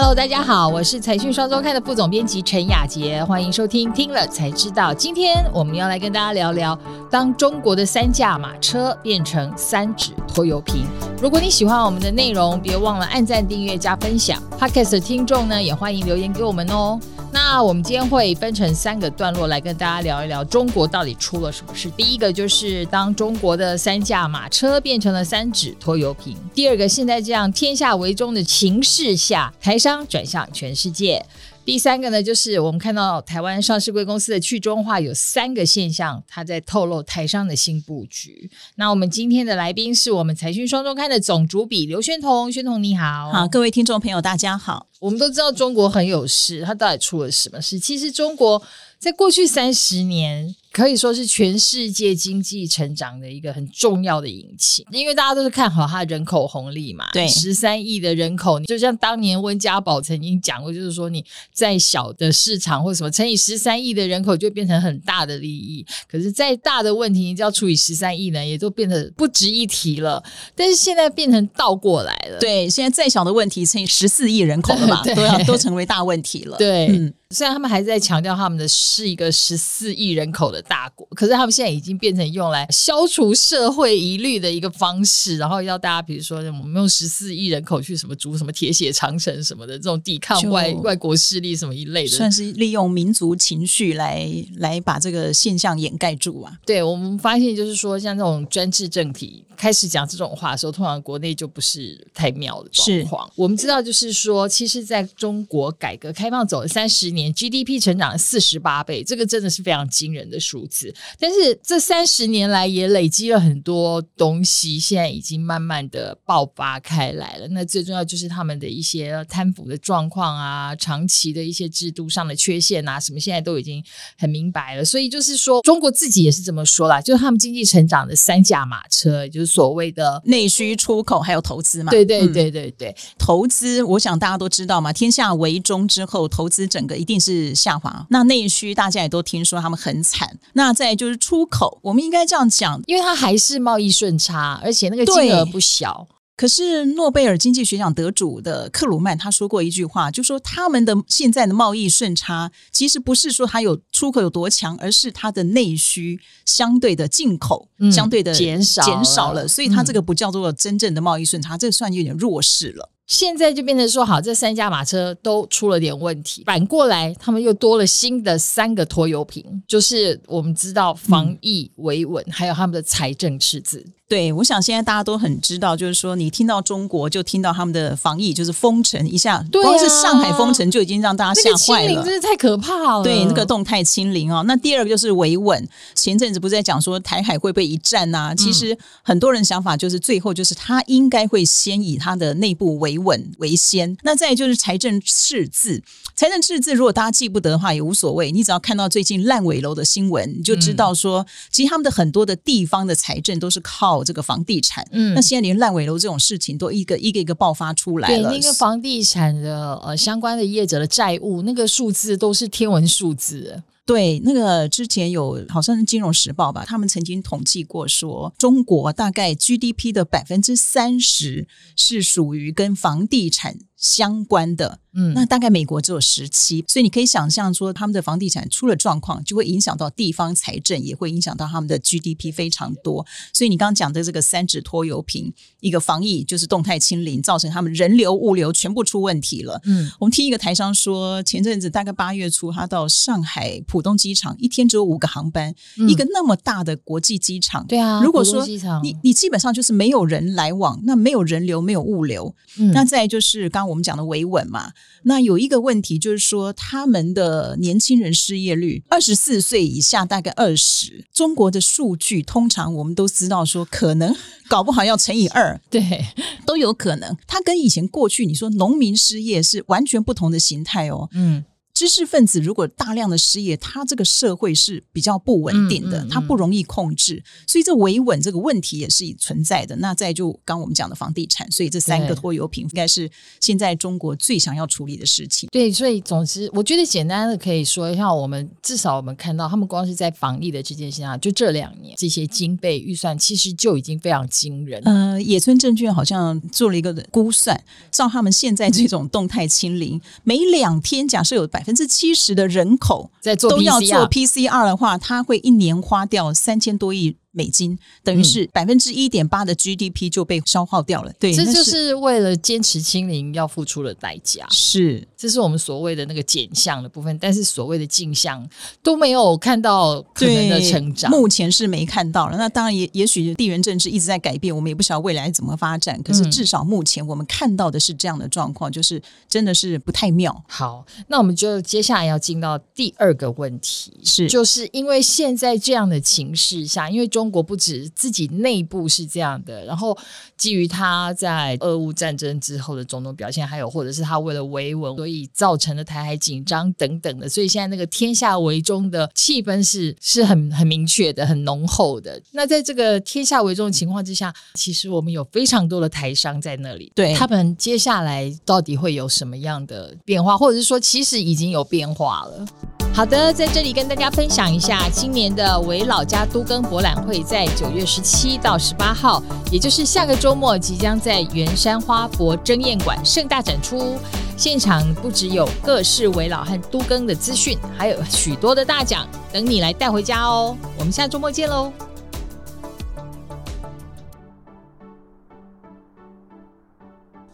Hello，大家好，我是财讯双周刊的副总编辑陈雅杰，欢迎收听听了才知道。今天我们要来跟大家聊聊，当中国的三驾马车变成三指拖油瓶。如果你喜欢我们的内容，别忘了按赞、订阅、加分享。Podcast 的听众呢，也欢迎留言给我们哦。那我们今天会分成三个段落来跟大家聊一聊中国到底出了什么事。第一个就是当中国的三驾马车变成了三指拖油瓶。第二个，现在这样天下为中的情势下，台商转向全世界。第三个呢，就是我们看到台湾上市贵公司的去中化有三个现象，它在透露台商的新布局。那我们今天的来宾是我们财讯双周刊的总主笔刘宣彤，宣彤你好，好，各位听众朋友大家好。我们都知道中国很有事，它到底出了什么事？其实中国在过去三十年。可以说是全世界经济成长的一个很重要的引擎，因为大家都是看好它人口红利嘛。对，十三亿的人口，就像当年温家宝曾经讲过，就是说你再小的市场或什么乘以十三亿的人口，就变成很大的利益。可是再大的问题，你只要除以十三亿呢，也都变得不值一提了。但是现在变成倒过来了，对，现在再小的问题乘以十四亿人口了嘛，都要都成为大问题了。对。虽然他们还在强调他们的是一个十四亿人口的大国，可是他们现在已经变成用来消除社会疑虑的一个方式，然后要大家比如说我们用十四亿人口去什么筑什么铁血长城什么的这种抵抗外外国势力什么一类的，算是利用民族情绪来来把这个现象掩盖住啊。对我们发现就是说，像这种专制政体开始讲这种话的时候，通常国内就不是太妙的状况。我们知道就是说，其实在中国改革开放走了三十年。年 GDP 成长了四十八倍，这个真的是非常惊人的数字。但是这三十年来也累积了很多东西，现在已经慢慢的爆发开来了。那最重要就是他们的一些贪腐的状况啊，长期的一些制度上的缺陷啊，什么现在都已经很明白了。所以就是说，中国自己也是这么说啦，就是他们经济成长的三驾马车，就是所谓的内需、出口还有投资嘛。对对对对对，投资，我想大家都知道嘛，天下为中之后，投资整个一。定是下滑，那内需大家也都听说他们很惨。那再就是出口，我们应该这样讲，因为它还是贸易顺差，而且那个金额不小。可是诺贝尔经济学奖得主的克鲁曼他说过一句话，就说他们的现在的贸易顺差，其实不是说它有出口有多强，而是它的内需相对的进口相对的减少减少了，所以它这个不叫做真正的贸易顺差，这算有点弱势了。现在就变成说，好，这三驾马车都出了点问题，反过来他们又多了新的三个拖油瓶，就是我们知道防疫维稳，还有他们的财政赤字。对，我想现在大家都很知道，就是说你听到中国就听到他们的防疫，就是封城一下，光是上海封城就已经让大家吓坏了，真是太可怕了。对，那个动态清零哦，那第二个就是维稳。前阵子不是在讲说台海会不会一战呐？其实很多人想法就是最后就是他应该会先以他的内部维稳为先。那再就是财政赤字，财政赤字如果大家记不得的话也无所谓，你只要看到最近烂尾楼的新闻，你就知道说其实他们的很多的地方的财政都是靠。这个房地产，嗯，那现在连烂尾楼这种事情都一个一个一个爆发出来了。对，那个房地产的呃相关的业者的债务，那个数字都是天文数字。对，那个之前有好像是《金融时报》吧，他们曾经统计过，说中国大概 GDP 的百分之三十是属于跟房地产相关的。嗯，那大概美国只有十七，所以你可以想象说，他们的房地产出了状况，就会影响到地方财政，也会影响到他们的 GDP 非常多。所以你刚刚讲的这个三指拖油瓶，一个防疫就是动态清零，造成他们人流物流全部出问题了。嗯，我们听一个台商说，前阵子大概八月初，他到上海浦东机场一天只有五个航班，一个那么大的国际机场，对啊，如果说你你基本上就是没有人来往，那没有人流，没有物流，嗯那再就是刚刚我们讲的维稳嘛。那有一个问题就是说，他们的年轻人失业率二十四岁以下大概二十。中国的数据通常我们都知道说，可能搞不好要乘以二，对，都有可能。它跟以前过去你说农民失业是完全不同的形态哦。嗯。知识分子如果大量的失业，他这个社会是比较不稳定的，嗯嗯他不容易控制，所以这维稳这个问题也是存在的。那再就刚我们讲的房地产，所以这三个拖油瓶应该是现在中国最想要处理的事情。对，所以总之，我觉得简单的可以说，像我们至少我们看到，他们光是在防疫的这件事情上，就这两年这些经费预算，其实就已经非常惊人。呃，野村证券好像做了一个估算，照他们现在这种动态清零，每两天假设有百分之七十的人口在做都要做 PCR 的话，他会一年花掉三千多亿美金，等于是百分之一点八的 GDP 就被消耗掉了。对，这就是为了坚持清零要付出的代价，是这是我们所谓的那个减项的部分，但是所谓的进项都没有看到可能的对成长。目前是没看到了。那当然也也许地缘政治一直在改变，我们也不晓得未来怎么发展。可是嗯至少目前我们看到的是这样的状况，就是真的是不太妙。好，那我们就接下来要进到第二个问题，是就是因为现在这样的情势下，因为中国不止自己内部是这样的，然后基于他在俄乌战争之后的种种表现，还有或者是他为了维稳，所以造成的台海紧张等等的，所以现在那个天下为中的气氛是是很 很明确的、很浓厚的。那在这个天下为中的情况之下，其实我们有非常多的台商在那里，对他们接下来到底会有什么样的变化，或者是说其实已经有变化了。好的，在这里跟大家分享一下，今年的维老家都更博览会在九月十七到十八号，也就是下个周末，即将在圆山花博争艳馆盛大展出。现场不只有各式维老和都更的资讯，还有许多的大奖等你来带回家哦。我们下周末见喽！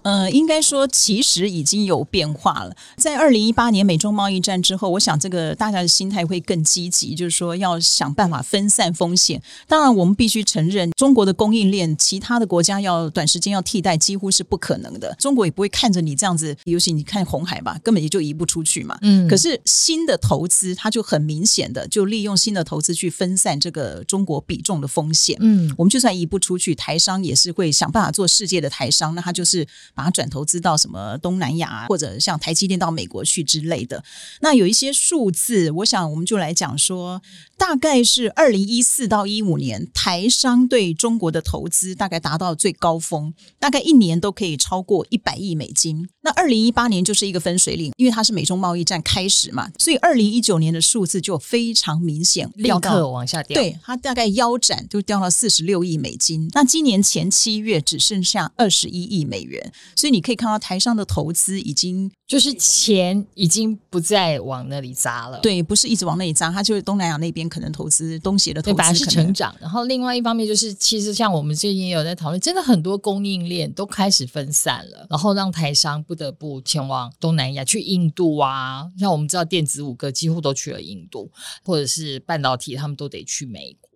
呃，应该说其实已经有变化了。在二零一八年美中贸易战之后，我想这个大家的心态会更积极，就是说要想办法分散风险。当然，我们必须承认，中国的供应链，其他的国家要短时间要替代，几乎是不可能的。中国也不会看着你这样子，尤其你看红海吧，根本也就移不出去嘛。嗯可是新的投资，它就很明显的就利用新的投资去分散这个中国比重的风险。嗯，我们就算移不出去，台商也是会想办法做世界的台商，那他就是把它转投资到什么东南亚啊，或者像台积电到美国去之类的。那有一些数字，我想我们就来讲说，大概是二零一四到一五年，台商对中国的投资大概达到最高峰，大概一年都可以超过一百亿美金。那二零一八年就是一个分水岭，因为它是美中贸易战开始嘛，所以二零一九年的数字就非常明显，立刻往下掉。对，它大概腰斩就掉到四十六亿美金。那今年前七月只剩下二十一亿美元，所以你可以看到台商的投资已经就是钱已经不再往那里砸了。对，不是一直往那里砸，它就是东南亚那边可能投资东协的投对，资本来是成长，然后另外一方面就是，其实像我们最近也有在讨论，真的很多供应链都开始分散了，然后让台商不得不前往东南亚，去印度啊，像我们知道电子五哥几乎都去了印度，或者是半导体他们都得去美国。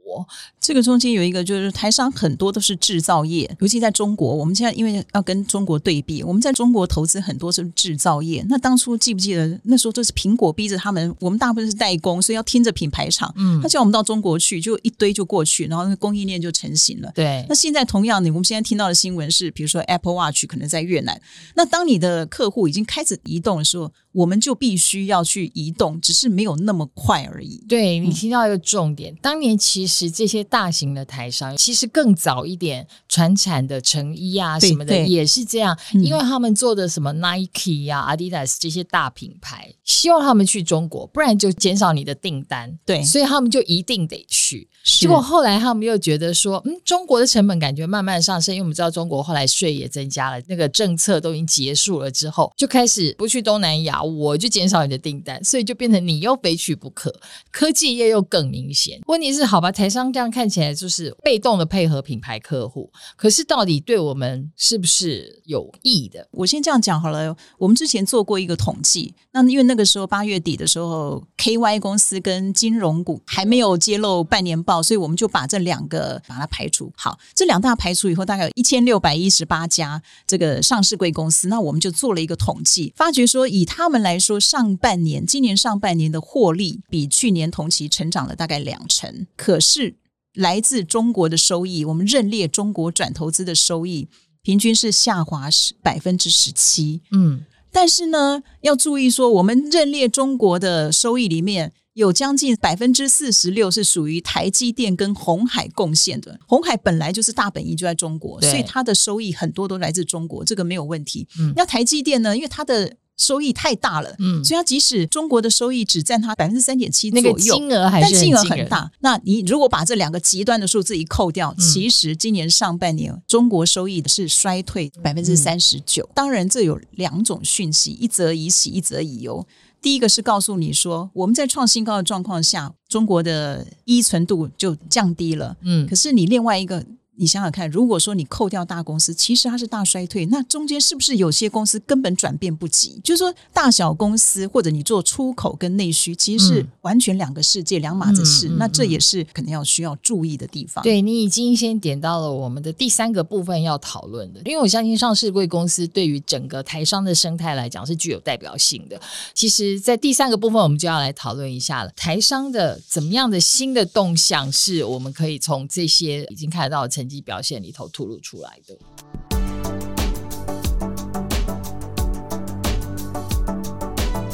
这个中间有一个，就是台商很多都是制造业，尤其在中国。我们现在因为要跟中国对比，我们在中国投资很多是制造业。那当初记不记得那时候都是苹果逼着他们，我们大部分是代工，所以要听着品牌厂。嗯他叫我们到中国去，就一堆就过去，然后那个供应链就成型了。对那，现在同样的，我们现在听到的新闻是，比如说 Apple Watch 可能在越南。那当你的客户已经开始移动的时候，我们就必须要去移动，只是没有那么快而已。对你听到一个重点，当年其实这些大型的台商，其实更早一点传产的成衣啊什么的也是这样，嗯因为他们做的什么 Nike 呀、Adidas 这些大品牌，希望他们去中国，不然就减少你的订单。对所以他们就一定得去。是结果后来他们又觉得说，嗯，中国的成本感觉慢慢上升，因为我们知道中国后来税也增加了，那个政策都已经结束了之后，就开始不去东南亚，我就减少你的订单，所以就变成你又非去不可。科技业又更明显。问题是，好吧，台商这样看起来就是被动的配合品牌客户，可是到底对我们是不是有益的？我先这样讲好了。我们之前做过一个统计，那因为那个时候八月底的时候，KY 公司跟金融股还没有揭露半年报，所以我们就把这两个把它排除。好，这两大排除以后，大概有一千六百一十八家这个上市贵公司，那我们就做了一个统计，发觉说以他们来说，上半年今年上半年的获利比去年同期成长了大概两成，可是来自中国的收益，我们认列中国转投资的收益。平均是下滑十百分之十七，嗯，但是呢，要注意说，我们认列中国的收益里面。有将近百分之四十六是属于台积电跟红海贡献的。红海本来就是大本营就在中国，所以它的收益很多都来自中国，这个没有问题。嗯那台积电呢？因为它的收益太大了，嗯，所以它即使中国的收益只占它百分之三点七那左右，个金额还是但金额惊人。很大。那你如果把这两个极端的数字一扣掉，嗯其实今年上半年中国收益是衰退百分之三十九。当然，这有两种讯息，一则以喜，一则以忧。第一个是告诉你说，我们在创新高的状况下，中国的依存度就降低了。嗯可是你另外一个，你想想看，如果说你扣掉大公司，其实它是大衰退，那中间是不是有些公司根本转变不及？就是说，大小公司或者你做出口跟内需，其实是嗯完全两个世界、两码子事。嗯嗯那这嗯也是可能要需要注意的地方。对你已经先点到了我们的第三个部分要讨论的，因为我相信上市贵公司对于整个台商的生态来讲是具有代表性的。其实，在第三个部分，我们就要来讨论一下了，台商的怎么样的新的动向，是我们可以从这些已经看得到的成绩表现里头吐露出来的。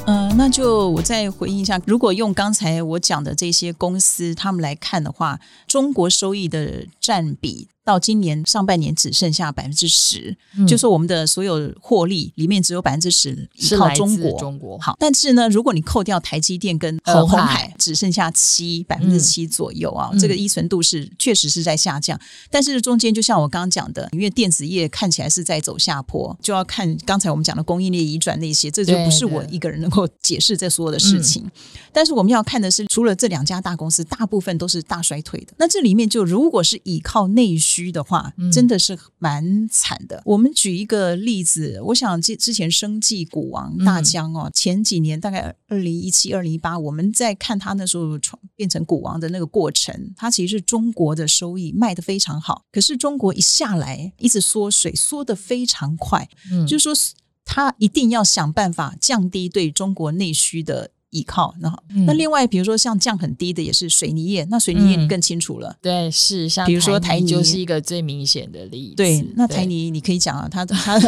嗯、那就我再回应一下，如果用刚才我讲的这些公司他们来看的话，中国收益的占比到今年上半年只剩下百分之十，嗯就说我们的所有获利里面只有百分之十是来自中国。中国，好，但是呢，如果你扣掉台积电跟呃红海红海，只剩下七百分之七左右啊，嗯这个依存度是确实是在下降。但是中间就像我刚刚讲的，因为电子业看起来是在走下坡，就要看刚才我们讲的供应链移转那些，这就不是我一个人能够解释这所有的事情。但是我们要看的是，除了这两家大公司，大部分都是大衰退的。那这里面就如果是依靠内需的话，嗯。真的是蛮惨的。我们举一个例子，我想之之前生计股王大疆哦，前几年大概二零一七、二零一八，我们在看他那时候创变成股王的那个过程，他其实是中国的收益卖的非常好，可是中国一下来一直缩水，缩的非常快，嗯。就是说他一定要想办法降低对中国内需的依靠。然后，嗯那另外比如说像降很低的也是水泥业，那水泥业嗯你更清楚了。对，是像比如说台泥就是一个最明显的例子。对，那台泥你可以讲啊，它 它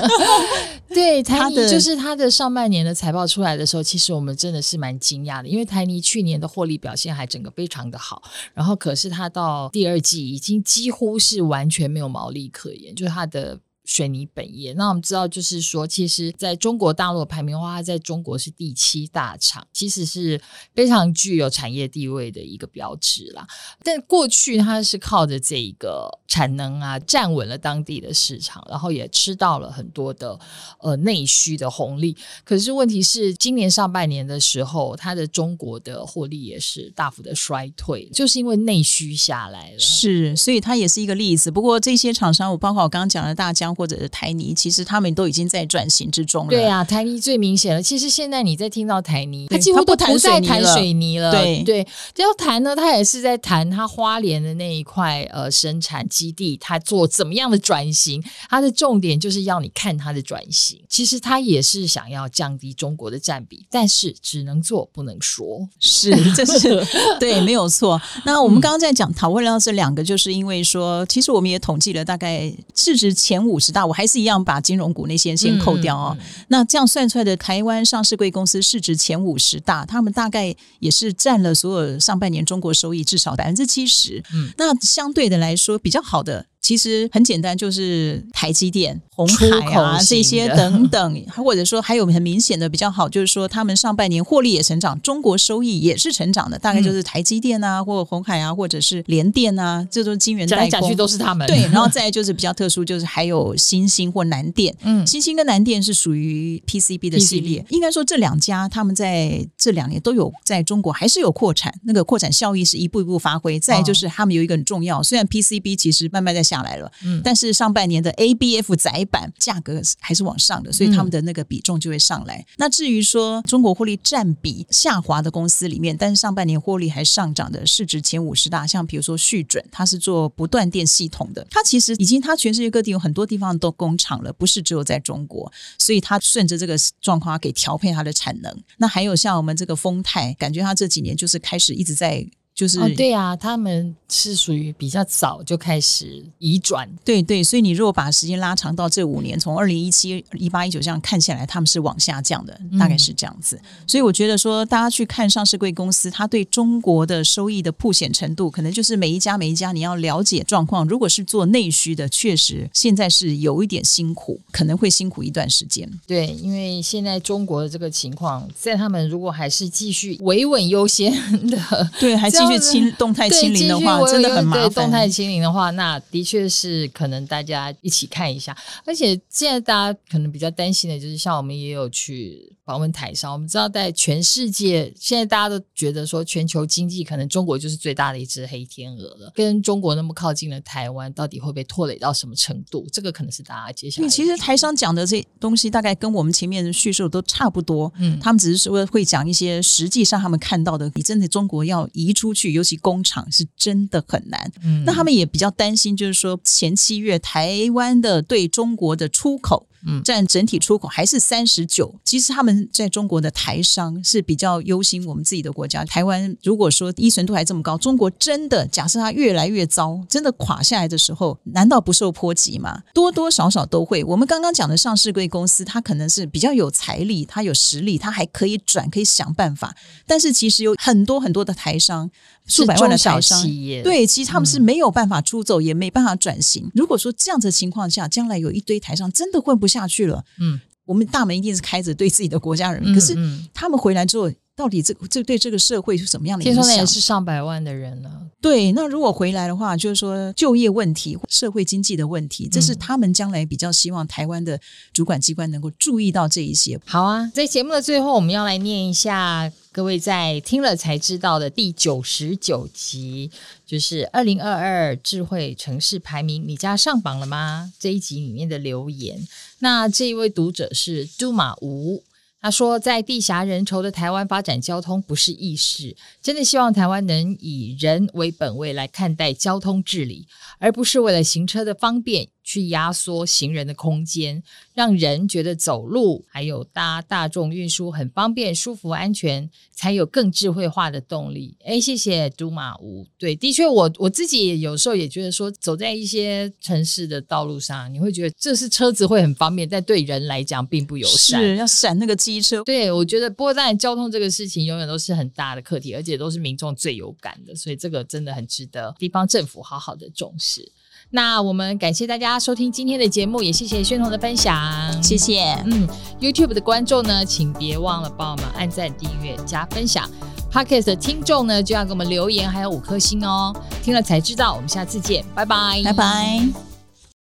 对 台泥就是它的上半年的财报出来的时候，其实我们真的是蛮惊讶的，因为台泥去年的获利表现还整个非常的好，然后可是它到第二季已经几乎是完全没有毛利可言，就是它的。水泥本业，那我们知道，就是说，其实在中国大陆排名的话，它在中国是第七大厂，其实是非常具有产业地位的一个标志啦。但过去它是靠着这一个产能啊，站稳了当地的市场，然后也吃到了很多的呃内需的红利。可是问题是，今年上半年的时候，它的中国的获利也是大幅的衰退，就是因为内需下来了。是，所以它也是一个例子。不过这些厂商，我包括我刚刚讲的大疆或者是台泥，其实他们都已经在转型之中了。对啊，台泥最明显了。其实现在你在听到台泥，他几乎都不再谈水泥了水泥了。对对，要谈呢，他也是在谈他花莲的那一块呃生产基地，他做怎么样的转型。他的重点就是要你看他的转型。其实他也是想要降低中国的占比，但是只能做不能说。是，这是对，没有错。那我们刚刚在讲讨论到这两个，就是因为说，其实我们也统计了大概市值前五十大，我还是一样把金融股那些先扣掉哦。那这样算出来的台湾上市贵公司市值前五十大，他们大概也是占了所有上半年中国收益至少百分之七十。嗯那相对的来说，比较好的。其实很简单，就是台积电、红出海啊这些等等，或者说还有很明显的比较好，就是说他们上半年获利也成长，中国收益也是成长的，大概就是台积电啊，或红海啊，或者是联电啊，这都是晶圆代工。讲来讲去都是他们。对，然后再就是比较特殊，就是还有新兴或南电。嗯新兴跟南电是属于 PCB 的系列，应该说这两家他们在这两年都有在中国还是有扩产，那个扩产效益是一步一步发挥。再就是他们有一个很重要，虽然 PCB 其实慢慢在下来了，嗯但是上半年的 ABF 载板价格还是往上的，所以他们的那个比重就会上来。那至于说中国获利占比下滑的公司里面，但是上半年获利还上涨的市值前五十大，像比如说旭准，它是做不断电系统的，它其实已经它全世界各地有很多地方都工厂了，不是只有在中国，所以它顺着这个状况给调配它的产能。那还有像我们这个丰泰，感觉它这几年就是开始一直在。就是、哦，对啊，他们是属于比较早就开始移转，对对，所以你如果把时间拉长到这五年，从二零一七、一八、一九这样看下来，他们是往下降的，大概是这样子。所以我觉得说，大家去看上市贵公司，它对中国的收益的凸显程度，可能就是每一家每一家你要了解状况。如果是做内需的，确实现在是有一点辛苦，可能会辛苦一段时间。对，因为现在中国的这个情况，在他们如果还是继续维稳优先的，对，还继续清动态清零的话，真的很麻烦。动态清零的话，那的确是可能大家一起看一下。而且现在大家可能比较担心的就是，像我们也有去访问台商，我们知道在全世界，现在大家都觉得说全球经济可能中国就是最大的一只黑天鹅了。跟中国那么靠近的台湾，到底会被拖累到什么程度？这个可能是大家接下来。其实台商讲的这东西，大概跟我们前面的叙述都差不多。嗯，他们只是说会讲一些实际上他们看到的，你真的中国要移出去，尤其工厂是真的很难。嗯，那他们也比较担心，就是说前七月台湾的对中国的出口。占整体出口还是三十九。其实他们在中国的台商是比较忧心我们自己的国家。台湾如果说依存度还这么高，中国真的假设它越来越糟，真的垮下来的时候，难道不受波及吗？多多少少都会。我们刚刚讲的上市贵公司，它可能是比较有财力，它有实力，它还可以转，可以想办法。但是其实有很多很多的台商。数百万的台商，对，其实他们是没有办法出走，也没办法转型。如果说这样子的情况下，将来有一堆台商真的混不下去了，嗯，我们大门一定是开着，对自己的国家人。可是他们回来之后。到底这这对这个社会是什么样的影响？听说也是上百万的人了。对，那如果回来的话，就是说就业问题、社会经济的问题，这是他们将来比较希望台湾的主管机关能够注意到这一些。好啊，在节目的最后，我们要来念一下各位在听了才知道的第九十九集，就是二零二二智慧城市排名，你家上榜了吗？这一集里面的留言。那这一位读者是杜马吴。他说，在地狭人稠的台湾发展交通不是易事，真的希望台湾能以人为本位来看待交通治理，而不是为了行车的方便。去压缩行人的空间，让人觉得走路还有搭大众运输很方便、舒服、安全，才有更智慧化的动力。哎，谢谢都马吴。对，的确，我我自己有时候也觉得说，走在一些城市的道路上，你会觉得这是车子会很方便，但对人来讲并不友善。是要闪那个机车。对，我觉得，不过当然，交通这个事情永远都是很大的课题，而且都是民众最有感的，所以这个真的很值得地方政府好好的重视。那我们感谢大家收听今天的节目，也谢谢宣彤的分享，谢谢。嗯，YouTube 的观众呢，请别忘了帮我们按赞、订阅、加分享。Podcast 的听众呢，就要给我们留言，还有五颗星哦。听了才知道，我们下次见，拜拜，拜拜。